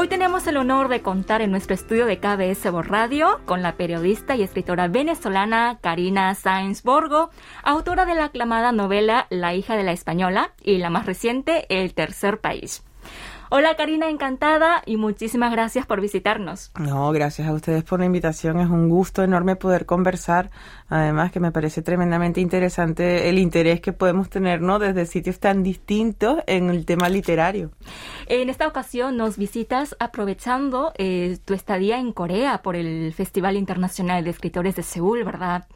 Hoy tenemos el honor de contar en nuestro estudio de KBS Radio con la periodista y escritora venezolana Karina Sáenz Borgo, autora de la aclamada novela La hija de la española y la más reciente El tercer país. Hola Karina, encantada y muchísimas gracias por visitarnos. No, gracias a ustedes por la invitación. Es un gusto enorme poder conversar. Además que me parece tremendamente interesante el interés que podemos tener, ¿no? Desde sitios tan distintos en el tema literario. En esta ocasión nos visitas aprovechando eh, tu estadía en Corea por el Festival Internacional de Escritores de Seúl, ¿verdad?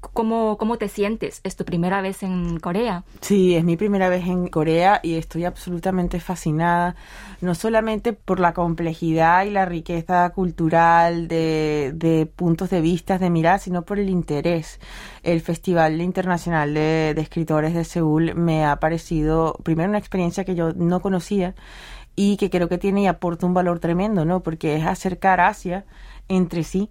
¿Cómo, ¿Cómo te sientes? ¿Es tu primera vez en Corea? Sí, es mi primera vez en Corea y estoy absolutamente fascinada, no solamente por la complejidad y la riqueza cultural de, de puntos de vista, de mirar, sino por el interés. El Festival Internacional de, de Escritores de Seúl me ha parecido, primero, una experiencia que yo no conocía y que creo que tiene y aporta un valor tremendo, ¿no? Porque es acercar Asia entre sí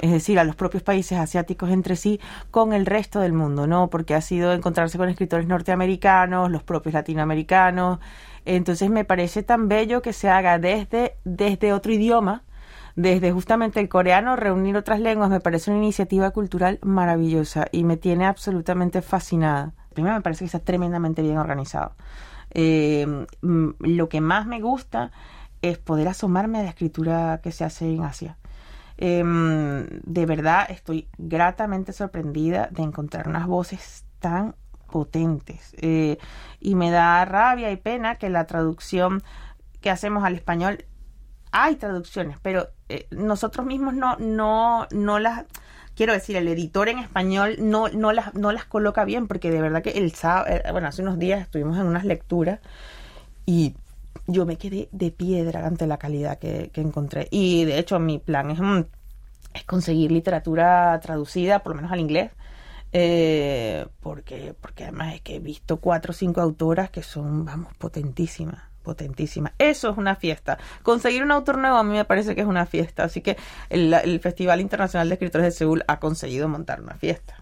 es decir, a los propios países asiáticos entre sí con el resto del mundo, ¿no? Porque ha sido encontrarse con escritores norteamericanos, los propios latinoamericanos. Entonces me parece tan bello que se haga desde, desde otro idioma, desde justamente el coreano, reunir otras lenguas, me parece una iniciativa cultural maravillosa y me tiene absolutamente fascinada. Primero me parece que está tremendamente bien organizado. Eh, mm, lo que más me gusta es poder asomarme a la escritura que se hace en Asia. Em, de verdad estoy gratamente sorprendida de encontrar unas voces tan potentes. Eh, y me da rabia y pena que la traducción que hacemos al español, hay traducciones, pero eh, nosotros mismos no, no, no las quiero decir, el editor en español no, no, las, no las coloca bien, porque de verdad que el sábado, eh, bueno, hace unos días estuvimos en unas lecturas y yo me quedé de piedra ante la calidad que, encontré. Y de hecho mi plan es, es conseguir literatura traducida, por lo menos al inglés. Eh, porque, porque además es que he visto cuatro o cinco autoras que son, vamos, potentísimas, potentísimas. Eso es una fiesta. Conseguir un autor nuevo a mí me parece que es una fiesta. Así que el, el Festival Internacional de Escritores de Seúl ha conseguido montar una fiesta.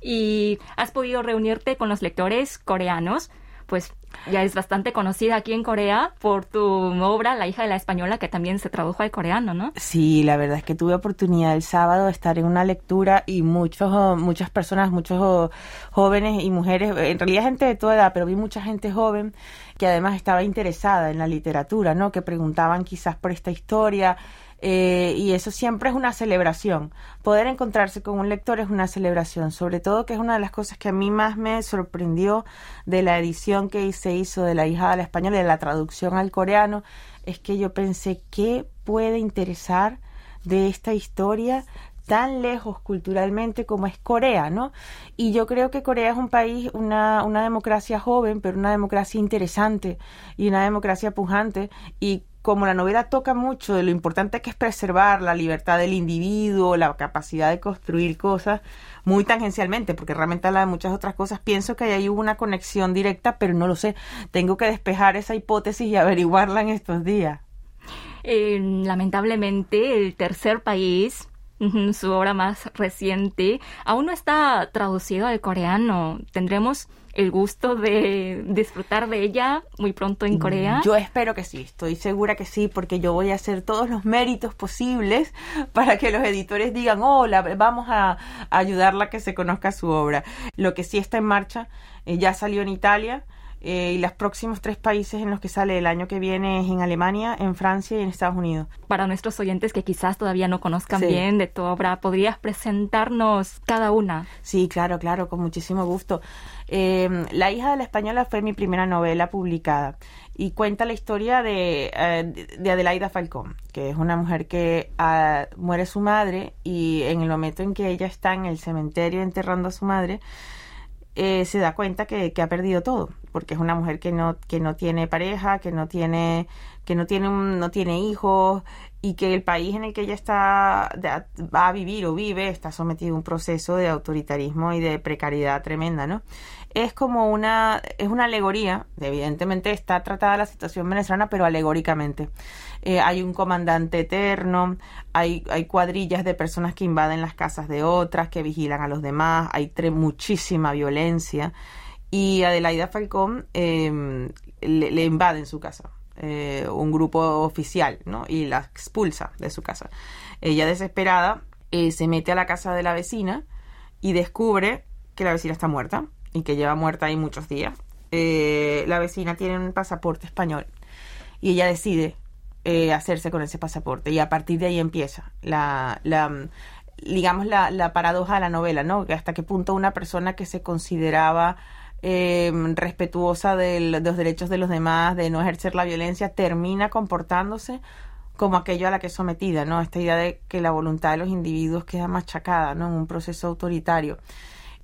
¿Y has podido reunirte con los lectores coreanos? pues ya es bastante conocida aquí en Corea por tu obra La hija de la española que también se tradujo al coreano, ¿no? Sí, la verdad es que tuve oportunidad el sábado de estar en una lectura y muchos muchas personas, muchos jóvenes y mujeres, en realidad gente de toda edad, pero vi mucha gente joven que además estaba interesada en la literatura, ¿no? Que preguntaban quizás por esta historia eh, y eso siempre es una celebración. Poder encontrarse con un lector es una celebración, sobre todo que es una de las cosas que a mí más me sorprendió de la edición que se hizo de La hija de la española de la traducción al coreano, es que yo pensé, ¿qué puede interesar de esta historia tan lejos culturalmente como es Corea, ¿no? Y yo creo que Corea es un país, una, una democracia joven, pero una democracia interesante y una democracia pujante y como la novela toca mucho de lo importante que es preservar la libertad del individuo, la capacidad de construir cosas, muy tangencialmente, porque realmente habla de muchas otras cosas, pienso que ahí hubo una conexión directa, pero no lo sé. Tengo que despejar esa hipótesis y averiguarla en estos días. Eh, lamentablemente, el tercer país su obra más reciente, aún no está traducido al coreano. Tendremos el gusto de disfrutar de ella muy pronto en Corea? Yo espero que sí, estoy segura que sí, porque yo voy a hacer todos los méritos posibles para que los editores digan, hola, vamos a, ayudarla a que se conozca su obra. Lo que sí está en marcha, eh, ya salió en Italia, eh, y los próximos tres países en los que sale el año que viene es en Alemania, en Francia y en Estados Unidos. Para nuestros oyentes que quizás todavía no conozcan bien de tu obra, ¿podrías presentarnos cada una? Sí, claro, claro, con muchísimo gusto. Eh, la hija de la española fue mi primera novela publicada y cuenta la historia de, eh, de Adelaida Falcón, que es una mujer que ah, muere su madre y en el momento en que ella está en el cementerio enterrando a su madre, eh, se da cuenta que, ha perdido todo, porque es una mujer que no, que no tiene pareja, que no tiene, que no tiene, no tiene hijos y que el país en el que ella está va a vivir o vive está sometido a un proceso de autoritarismo y de precariedad tremenda, ¿no? Es como una, es una alegoría, evidentemente está tratada la situación venezolana, pero alegóricamente. Eh, hay un comandante eterno, hay, hay cuadrillas de personas que invaden las casas de otras, que vigilan a los demás, hay muchísima violencia y Adelaida Falcón em, le, le invaden su casa eh, un grupo oficial, ¿no? Y la expulsa de su casa. Ella desesperada eh, se mete a la casa de la vecina y descubre que la vecina está muerta y que lleva muerta ahí muchos días. Eh, la vecina tiene un pasaporte español y ella decide hacerse con ese pasaporte y a partir de ahí empieza la, la digamos la, la paradoja de la novela, ¿no? Que hasta qué punto una persona que se consideraba eh, respetuosa de los derechos de los demás, de no ejercer la violencia, termina comportándose como aquello a la que es sometida, ¿no? Esta idea de que la voluntad de los individuos queda machacada, ¿no? En un proceso autoritario.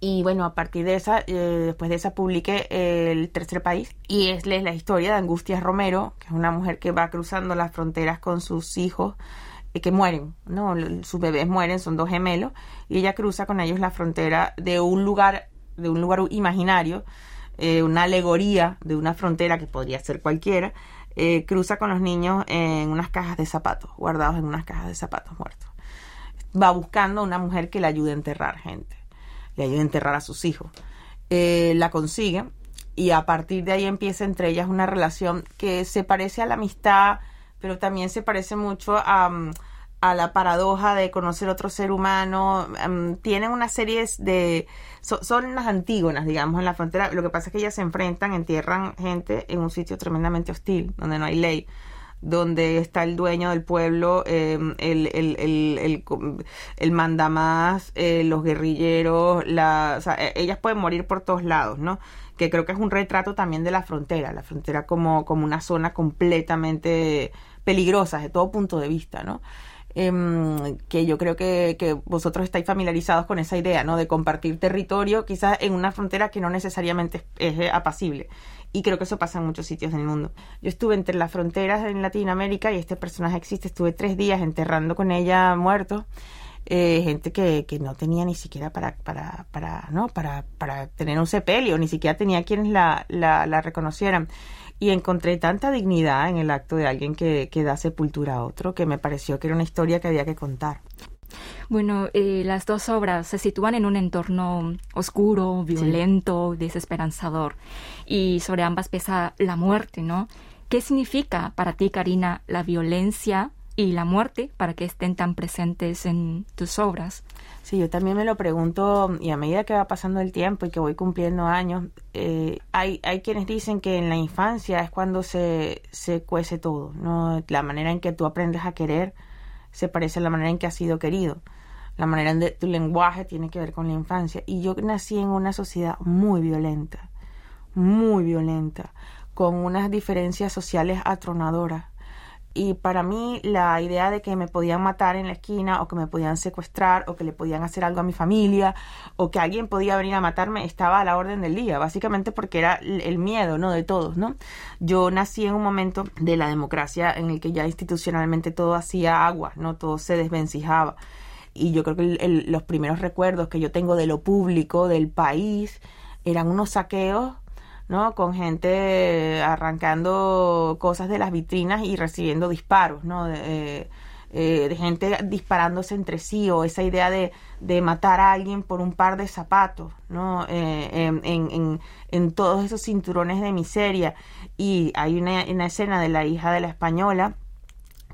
Y bueno, a partir de esa, eh, después de esa publiqué El Tercer País y es la historia de Angustias Romero, que es una mujer que va cruzando las fronteras con sus hijos eh, que mueren, ¿no? Sus bebés mueren, son dos gemelos, y ella cruza con ellos la frontera de un lugar de un lugar imaginario, eh, una alegoría de una frontera que podría ser cualquiera, eh, cruza con los niños en unas cajas de zapatos, guardados en unas cajas de zapatos muertos. Va buscando a una mujer que le ayude a enterrar gente, le ayude a enterrar a sus hijos. Eh, la consigue y a partir de ahí empieza entre ellas una relación que se parece a la amistad, pero también se parece mucho a... Mm, a la paradoja de conocer otro ser humano. Em, tienen una serie de... son las antígonas, digamos, en la frontera. Lo que pasa es que ellas se enfrentan, entierran gente en un sitio tremendamente hostil, donde no hay ley donde está el dueño del pueblo, em, el, el, el, el, mandamás, eh, los guerrilleros, la, o sea, e, ellas pueden morir por todos lados, ¿no? Que creo que es un retrato también de la frontera, la frontera como, como una zona completamente peligrosa de todo punto de vista, ¿no? Em, que yo creo que, que, vosotros estáis familiarizados con esa idea, ¿no? De compartir territorio, quizás en una frontera que no necesariamente es, apacible. Y creo que eso pasa en muchos sitios del mundo. Yo estuve entre las fronteras en Latinoamérica y este personaje existe. Estuve tres días enterrando con ella muertos. Eh, gente que, que, no tenía ni siquiera para, para, para, ¿no? para, para tener un sepelio, ni siquiera tenía quienes la, la, la reconocieran y encontré tanta dignidad en el acto de alguien que, que da sepultura a otro que me pareció que era una historia que había que contar. Bueno, eh, las dos obras se sitúan en un entorno oscuro, violento, desesperanzador, y sobre ambas pesa la muerte, ¿no? ¿Qué significa para ti, Karina, la violencia y la muerte para que estén tan presentes en tus obras? Sí, yo también me lo pregunto y a medida que va pasando el tiempo y que voy cumpliendo años, eh, hay, hay quienes dicen que en la infancia es cuando se, se cuece todo, ¿no? La manera en que tú aprendes a querer se parece a la manera en que has sido querido. La manera en que tu lenguaje tiene que ver con la infancia. Y yo nací en una sociedad muy violenta, muy violenta, con unas diferencias sociales atronadoras y para mí la idea de que me podían matar en la esquina o que me podían secuestrar o que le podían hacer algo a mi familia o que alguien podía venir a matarme estaba a la orden del día, básicamente porque era el miedo, ¿no? De todos, ¿no? Yo nací en un momento de la democracia en el que ya institucionalmente todo hacía agua, ¿no? Todo se desvencijaba. Y yo creo que los primeros recuerdos que yo tengo de lo público, del país, eran unos saqueos ¿no? Con gente arrancando cosas de las vitrinas y recibiendo disparos, ¿no? De, eh, gente disparándose entre sí o esa idea de, de, matar a alguien por un par de zapatos, ¿no? Eh, en, en, en, todos esos cinturones de miseria. Y hay una, una escena de la hija de la española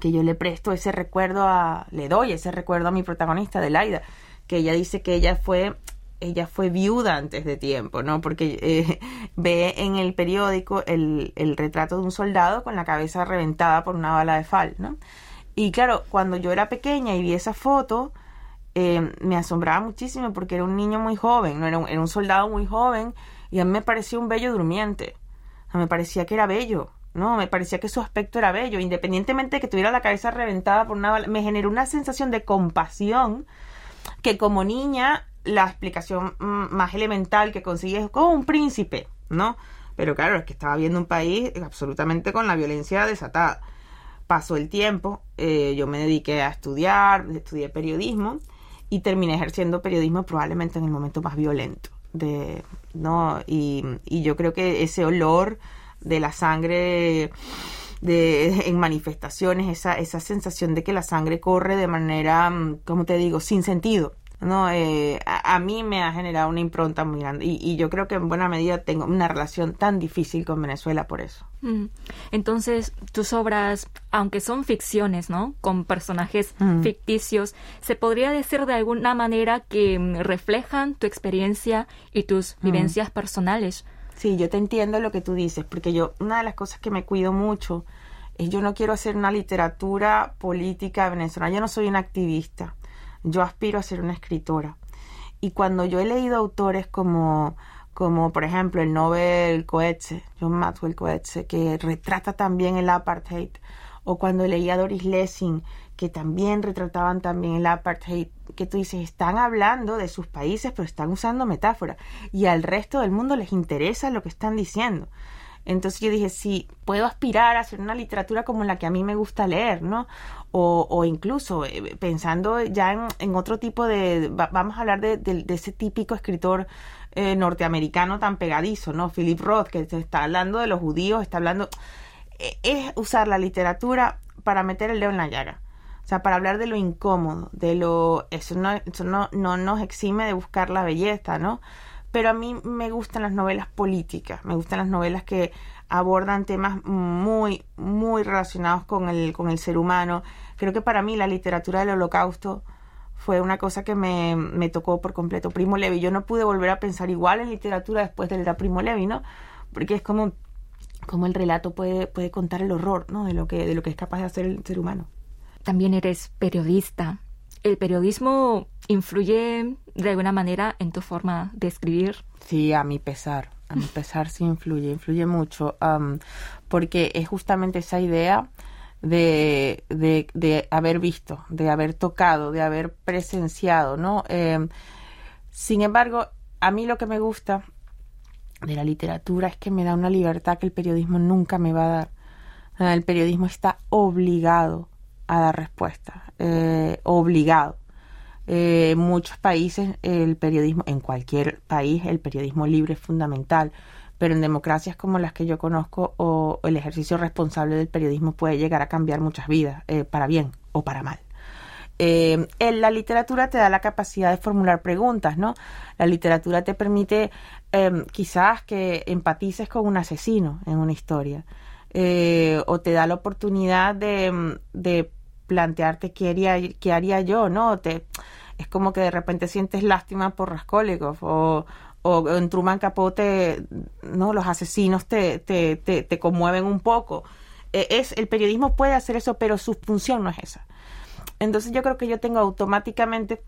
que yo le presto ese recuerdo a, le doy ese recuerdo a mi protagonista, de Laida, que ella dice que ella fue ella fue viuda antes de tiempo, ¿no? Porque eh, ve en el periódico el, el, retrato de un soldado con la cabeza reventada por una bala de fal, ¿no? Y claro, cuando yo era pequeña y vi esa foto, eh, me asombraba muchísimo porque era un niño muy joven, ¿no? Era un, era un, soldado muy joven y a mí me parecía un bello durmiente. O me parecía que era bello, ¿no? Me parecía que su aspecto era bello, independientemente de que tuviera la cabeza reventada por una bala. Me generó una sensación de compasión que como niña la explicación mm, más elemental que consigues es como un príncipe, ¿no? Pero claro, es que estaba viendo un país absolutamente con la violencia desatada. Pasó el tiempo, eh, yo me dediqué a estudiar, estudié periodismo y terminé ejerciendo periodismo probablemente en el momento más violento. De, ¿no? y, y yo creo que ese olor de la sangre de, en manifestaciones, esa, esa sensación de que la sangre corre de manera, mm, como te digo, sin sentido ¿no? Eh, a, mí me ha generado una impronta muy grande y, yo creo que en buena medida tengo una relación tan difícil con Venezuela por eso. Mm. Entonces, tus obras, aunque son ficciones, ¿no? Con personajes mm. ficticios, ¿se podría decir de alguna manera que mm, reflejan tu experiencia y tus vivencias personales? Sí, yo te entiendo lo que tú dices, porque yo, una de las cosas que me cuido mucho es yo no quiero hacer una literatura política venezolana, yo no soy una activista yo aspiro a ser una escritora. Y cuando yo he leído autores como, como por ejemplo el Nobel Coetze, John Maxwell Coetze, que retrata también el apartheid, o cuando leía Doris Lessing, que también retrataban también el apartheid, que tú dices, están hablando de sus países, pero están usando metáforas, y al resto del mundo les interesa lo que están diciendo. Entonces yo dije, sí, puedo aspirar a hacer una literatura como la que a mí me gusta leer, ¿no? O, incluso eh, pensando ya en, otro tipo de, vamos a hablar de, ese típico escritor eh, norteamericano tan pegadizo, ¿no? Philip Roth, que está hablando de los judíos, está hablando... Eh, es usar la literatura para meter el dedo en la llaga. O sea, para hablar de lo incómodo, de lo... Eso no, eso no, no nos exime de buscar la belleza, ¿no? Pero a mí me gustan las novelas políticas, me gustan las novelas que abordan temas muy, muy relacionados con el, con el ser humano. Creo que para mí la literatura del holocausto fue una cosa que me, me tocó por completo. Primo Levi, yo no pude volver a pensar igual en literatura después de leer a Primo Levi, ¿no? Porque es como, como el relato puede, puede contar el horror, ¿no? De lo, que, de lo que es capaz de hacer el ser humano. También eres periodista. ¿El periodismo influye de alguna manera en tu forma de escribir? Sí, a mi pesar a mi pesar sí influye, influye mucho, porque es justamente esa idea de, de, haber visto, de haber tocado, de haber presenciado, ¿no? Em, sin embargo, a mí lo que me gusta de la literatura es que me da una libertad que el periodismo nunca me va a dar. El periodismo está obligado a dar respuesta, eh, obligado. Eh, en muchos países el periodismo, en cualquier país el periodismo libre es fundamental, pero en democracias como las que yo conozco o el ejercicio responsable del periodismo puede llegar a cambiar muchas vidas, eh, para bien o para mal. En la literatura te da la capacidad de formular preguntas, ¿no? La literatura te permite em, quizás que empatices con un asesino en una historia, o te da la oportunidad de plantearte qué haría, qué haría yo, ¿no? Te, es como que de repente sientes lástima por Raskolnikov o, o en Truman Capote, ¿no? Los asesinos te, te, te, conmueven un poco. E, es, el periodismo puede hacer eso, pero su función no es esa. Entonces yo creo que yo tengo automáticamente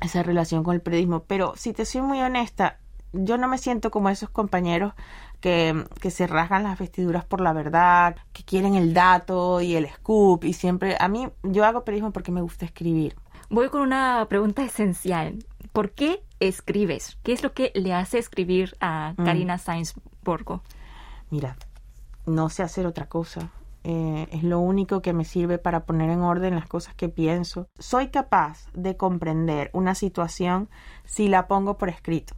esa relación con el periodismo, pero si te soy muy honesta, yo no me siento como esos compañeros que, que, se rasgan las vestiduras por la verdad, que quieren el dato y el scoop y siempre, a mí yo hago periodismo porque me gusta escribir. Voy con una pregunta esencial. ¿Por qué escribes? ¿Qué es lo que le hace escribir a mm. Karina Sainz Borgo? Mira, no sé hacer otra cosa. Eh, es lo único que me sirve para poner en orden las cosas que pienso. Soy capaz de comprender una situación si la pongo por escrito.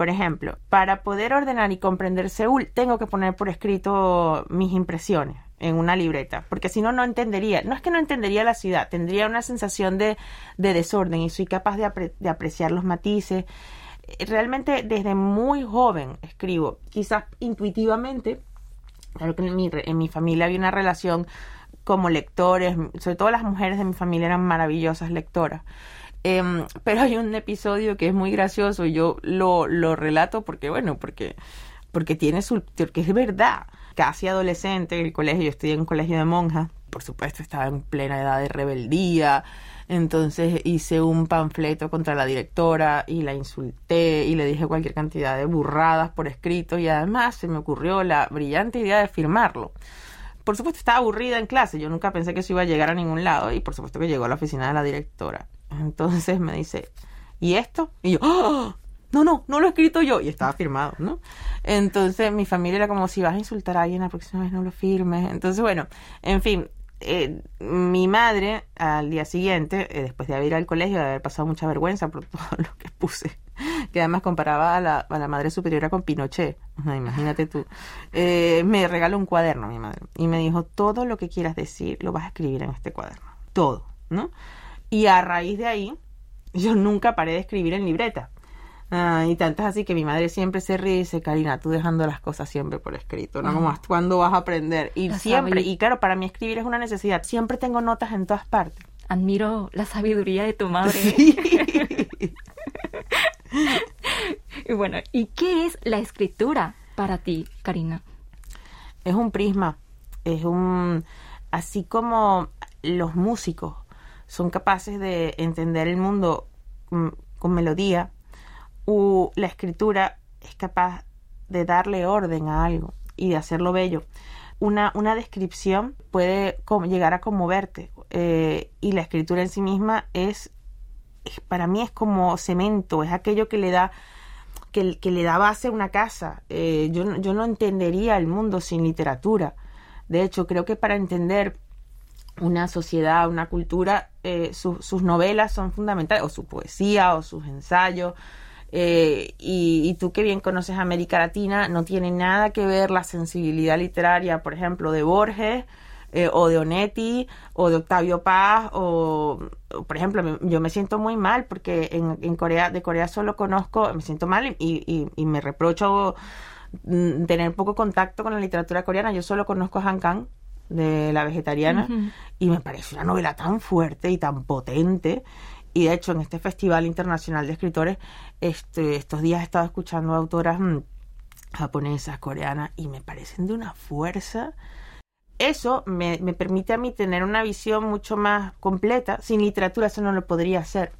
Por ejemplo, para poder ordenar y comprender Seúl, tengo que poner por escrito mis impresiones en una libreta, porque si no, no entendería, no es que no entendería la ciudad, tendría una sensación de, de desorden y soy capaz de, de, apreciar los matices. Realmente desde muy joven escribo, quizás intuitivamente, claro que en mi, en mi familia había una relación como lectores, sobre todo las mujeres de mi familia eran maravillosas lectoras. Em, pero hay un episodio que es muy gracioso y yo lo, lo relato porque, bueno, porque, porque tiene su, porque es verdad casi adolescente en el colegio, yo estudié en un colegio de monjas, por supuesto estaba en plena edad de rebeldía, entonces hice un panfleto contra la directora y la insulté y le dije cualquier cantidad de burradas por escrito y además se me ocurrió la brillante idea de firmarlo. Por supuesto estaba aburrida en clase, yo nunca pensé que eso iba a llegar a ningún lado y por supuesto que llegó a la oficina de la directora. Entonces me dice, ¿y esto? Y yo, ¡Oh! no, no, no lo he escrito yo. Y estaba firmado, ¿no? Entonces mi familia era como, si vas a insultar a alguien la próxima vez no lo firmes. Entonces, bueno, en fin, eh, mi madre al día siguiente, eh, después de haber ido al colegio, de haber pasado mucha vergüenza por todo lo que puse, que además comparaba a la, a la madre superiora con Pinochet, imagínate tú, eh, me regaló un cuaderno mi madre y me dijo, todo lo que quieras decir lo vas a escribir en este cuaderno, todo, ¿no? Y a raíz de ahí yo nunca paré de escribir en libreta. Ah, y tantas así que mi madre siempre se ríe y dice, Karina, tú dejando las cosas siempre por escrito, ¿no? Como, ¿cuándo vas a aprender? Y siempre, y claro, para mí escribir es una necesidad. Siempre tengo notas en todas partes. Admiro la sabiduría de tu madre. y bueno, ¿y qué es la escritura para ti, Karina? Es un prisma, es un... Así como los músicos son capaces de entender el mundo con melodía, la escritura es capaz de darle orden a algo y de hacerlo bello. Una, una descripción puede llegar a conmoverte eh, y la escritura en sí misma es, para mí es como cemento, es aquello que le da que, que le da base a una casa. Eh, yo, yo no entendería el mundo sin literatura. De hecho, creo que para entender una sociedad, una cultura, eh, sus novelas son fundamentales, o su poesía, o sus ensayos, eh, y, tú que bien conoces América Latina, no tiene nada que ver la sensibilidad literaria, por ejemplo, de Borges eh, o de Onetti o de Octavio Paz o, por ejemplo, yo me siento muy mal porque en, Corea, de Corea solo conozco, me siento mal y, y, me reprocho mm, tener poco contacto con la literatura coreana. Yo solo conozco a Han Kang de La Vegetariana y me parece una novela tan fuerte y tan potente y de hecho, en este Festival Internacional de Escritores, este, estos días he estado escuchando autoras mm, japonesas, coreanas, y me parecen de una fuerza. Eso me, me permite a mí tener una visión mucho más completa. Sin literatura eso no lo podría hacer.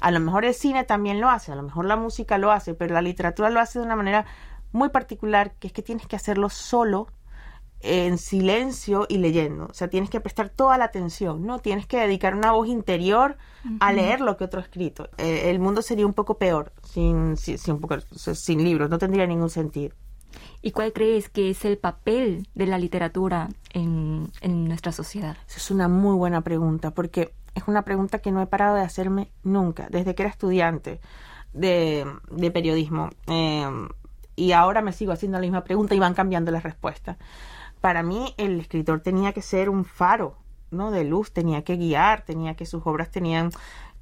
A lo mejor el cine también lo hace, a lo mejor la música lo hace, pero la literatura lo hace de una manera muy particular, que es que tienes que hacerlo solo en silencio y leyendo. O sea, tienes que prestar toda la atención, ¿no? Tienes que dedicar una voz interior a leer lo que otro ha escrito. Eh, el mundo sería un poco peor sin, sin, sin libros, no tendría ningún sentido. ¿Y cuál crees que es el papel de la literatura en, en nuestra sociedad? Esa es una muy buena pregunta, porque es una pregunta que no he parado de hacerme nunca, desde que era estudiante de, de periodismo. Eh, y ahora me sigo haciendo la misma pregunta y van cambiando las respuestas para mí el escritor tenía que ser un faro, ¿no? De luz, tenía que guiar, tenía que sus obras tenían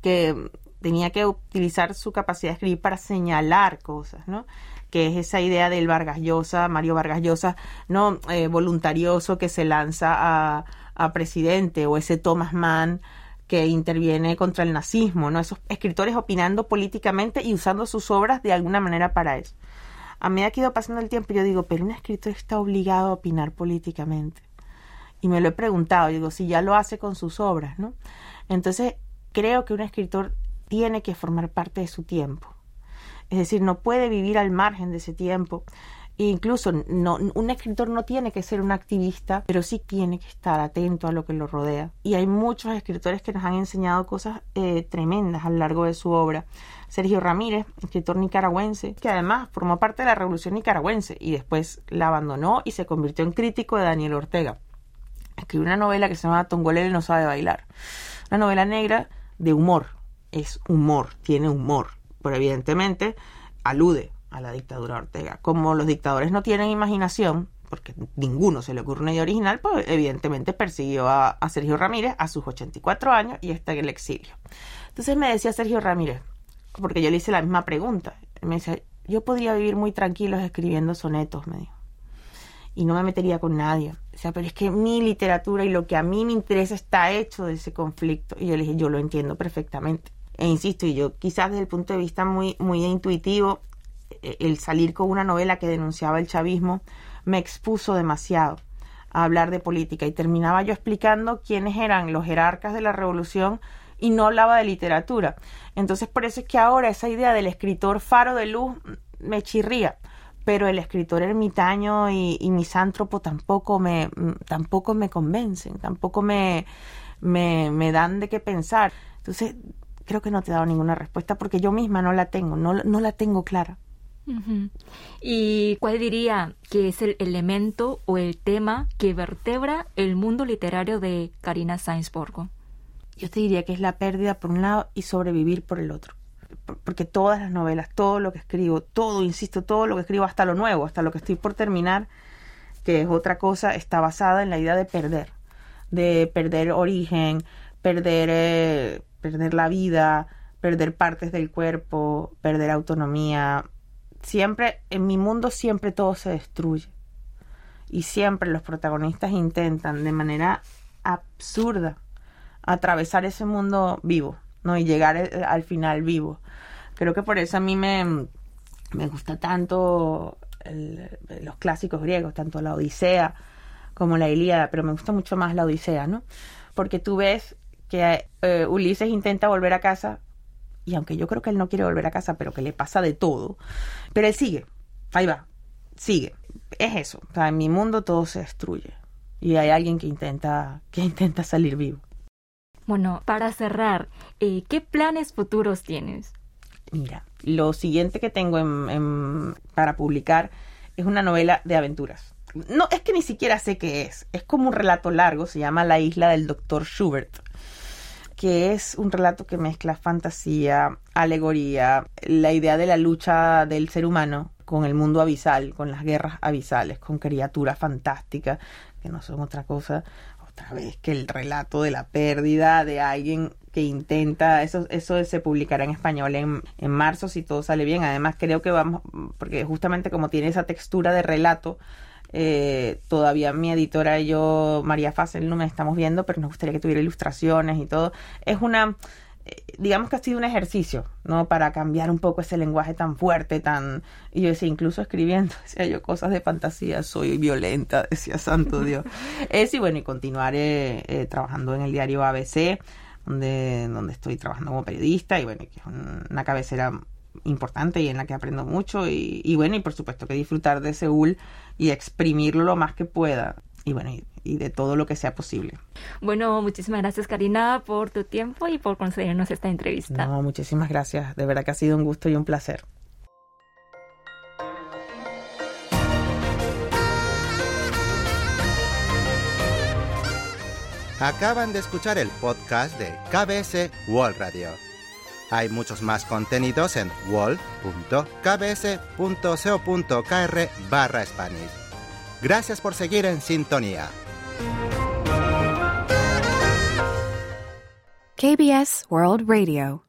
que tenía que utilizar su capacidad de escribir para señalar cosas, ¿no? Que es esa idea del Vargas Llosa, Mario Vargas Llosa, ¿no? Eh, voluntarioso que se lanza a, a presidente o ese Thomas Mann que interviene contra el nazismo, ¿no? Esos escritores opinando políticamente y usando sus obras de alguna manera para eso a medida que ido pasando el tiempo, yo digo, pero un escritor está obligado a opinar políticamente. Y me lo he preguntado, digo, si ya lo hace con sus obras, ¿no? Entonces, creo que un escritor tiene que formar parte de su tiempo. Es decir, no puede vivir al margen de ese tiempo. E incluso no, un escritor no tiene que ser un activista, pero sí tiene que estar atento a lo que lo rodea. Y hay muchos escritores que nos han enseñado cosas eh, tremendas a lo largo de su obra. Sergio Ramírez, escritor nicaragüense, que además formó parte de la Revolución Nicaragüense y después la abandonó y se convirtió en crítico de Daniel Ortega. Escribió una novela que se llama Tongolele no sabe bailar. Una novela negra de humor. Es humor, tiene humor, pero evidentemente alude a la dictadura Ortega. Como los dictadores no tienen imaginación, porque ninguno se le ocurre una idea original, pues evidentemente persiguió a, a Sergio Ramírez a sus 84 años y está en el exilio. Entonces me decía Sergio Ramírez, porque yo le hice la misma pregunta. Me decía, yo podría vivir muy tranquilo escribiendo sonetos, me dijo. Y no me metería con nadie. O sea, pero es que mi literatura y lo que a mí me interesa está hecho de ese conflicto. Y yo le dije, yo lo entiendo perfectamente. E insisto, y yo quizás desde el punto de vista muy, muy intuitivo, e, el salir con una novela que denunciaba el chavismo me expuso demasiado a hablar de política y terminaba yo explicando quiénes eran los jerarcas de la revolución y no hablaba de literatura. Entonces por eso es que ahora esa idea del escritor faro de luz me chirría, pero el escritor ermitaño y, misántropo tampoco me, tampoco me convencen, tampoco me, me, dan de qué pensar. Entonces creo que no te he dado ninguna respuesta porque yo misma no la tengo, no, no la tengo clara. ¿Y cuál diría que es el elemento o el tema que vertebra el mundo literario de Karina Sainsborgo? Yo te diría que es la pérdida por un lado y sobrevivir por el otro. Porque todas las novelas, todo lo que escribo, todo, insisto, todo lo que escribo, hasta lo nuevo, hasta lo que estoy por terminar, que es otra cosa, está basada en la idea de perder, de perder origen, perder, eh, perder la vida, perder partes del cuerpo, perder autonomía. Siempre, en mi mundo siempre todo se destruye. Y siempre los protagonistas intentan de manera absurda atravesar ese mundo vivo, ¿no? Y llegar eh, al final vivo. Creo que por eso a mí me, me gusta tanto los clásicos griegos, tanto la Odisea como la Ilíada, pero me gusta mucho más la Odisea, ¿no? Porque tú ves que eh, Ulises intenta volver a casa y aunque yo creo que él no quiere volver a casa, pero que le pasa de todo, pero él sigue, ahí va, sigue. Es eso, o sea, en mi mundo todo se destruye y hay alguien que intenta que intenta salir vivo. Bueno, para cerrar, eh, ¿qué planes futuros tienes? Mira, lo siguiente que tengo para publicar es una novela de aventuras. No, es que ni siquiera sé qué es. Es como un relato largo, se llama La isla del doctor Schubert, que es un relato que mezcla fantasía, alegoría, la idea de la lucha del ser humano con el mundo abisal, con las guerras abisales, con criaturas fantásticas, que no son otra cosa, otra vez que el relato de la pérdida de alguien que intenta, eso, eso se publicará en español en, en marzo si todo sale bien. Además creo que vamos, porque justamente como tiene esa textura de relato, eh, todavía mi editora y yo, María Facel, no me estamos viendo, pero nos gustaría que tuviera ilustraciones y todo. Es una, digamos que ha sido un ejercicio, ¿no? Para cambiar un poco ese lenguaje tan fuerte, tan... Y yo decía, incluso escribiendo, decía yo, cosas de fantasía, soy violenta, decía, santo Dios. Es y bueno, y continuaré eh, trabajando en el diario ABC donde, donde estoy trabajando como periodista y bueno, que es una cabecera importante y en la que aprendo mucho y, bueno, y por supuesto que disfrutar de Seúl y exprimirlo lo más que pueda y bueno, y, de todo lo que sea posible. Bueno, muchísimas gracias Karina por tu tiempo y por concedernos esta entrevista. No, muchísimas gracias, de verdad que ha sido un gusto y un placer. Acaban de escuchar el podcast de KBS World Radio. Hay muchos más contenidos en wall.kbs.co.kr barra Spanish. Gracias por seguir en sintonía. KBS World Radio